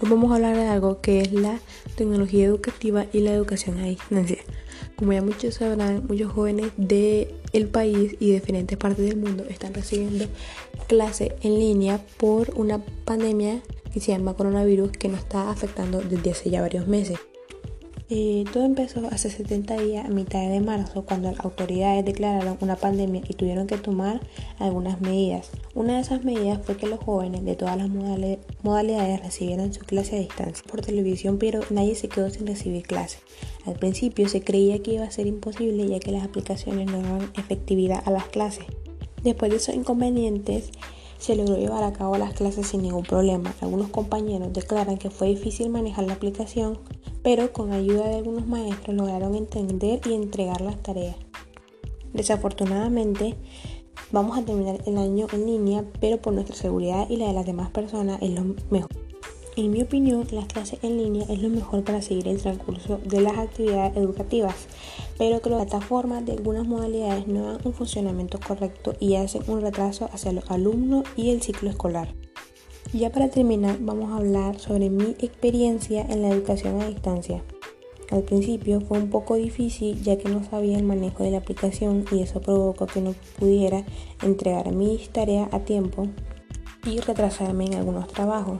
Hoy vamos a hablar de algo que es la tecnología educativa y la educación a distancia. Como ya muchos sabrán, muchos jóvenes del país y de diferentes partes del mundo están recibiendo clases en línea por una pandemia que se llama coronavirus que nos está afectando desde hace ya varios meses. Todo empezó hace 70 días, a mitad de marzo, cuando las autoridades declararon una pandemia y tuvieron que tomar algunas medidas. Una de esas medidas fue que los jóvenes de todas las modalidades recibieran su clase a distancia por televisión, pero nadie se quedó sin recibir clase. Al principio se creía que iba a ser imposible ya que las aplicaciones no daban efectividad a las clases. Después de esos inconvenientes, se logró llevar a cabo las clases sin ningún problema. Algunos compañeros declaran que fue difícil manejar la aplicación pero con ayuda de algunos maestros lograron entender y entregar las tareas. Desafortunadamente, vamos a terminar el año en línea, pero por nuestra seguridad y la de las demás personas es lo mejor. En mi opinión, las clases en línea es lo mejor para seguir el transcurso de las actividades educativas, pero que las plataformas de algunas modalidades no dan un funcionamiento correcto y hacen un retraso hacia los alumnos y el ciclo escolar. Ya para terminar, vamos a hablar sobre mi experiencia en la educación a distancia. Al principio fue un poco difícil ya que no sabía el manejo de la aplicación y eso provocó que no pudiera entregar mis tareas a tiempo y retrasarme en algunos trabajos.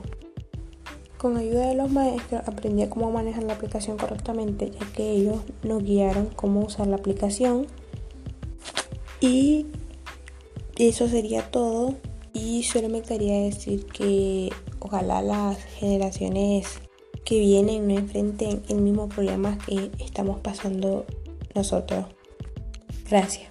Con ayuda de los maestros aprendí a cómo manejar la aplicación correctamente ya que ellos nos guiaron cómo usar la aplicación y eso sería todo. Y solo me gustaría decir que ojalá las generaciones que vienen no enfrenten el mismo problema que estamos pasando nosotros. Gracias.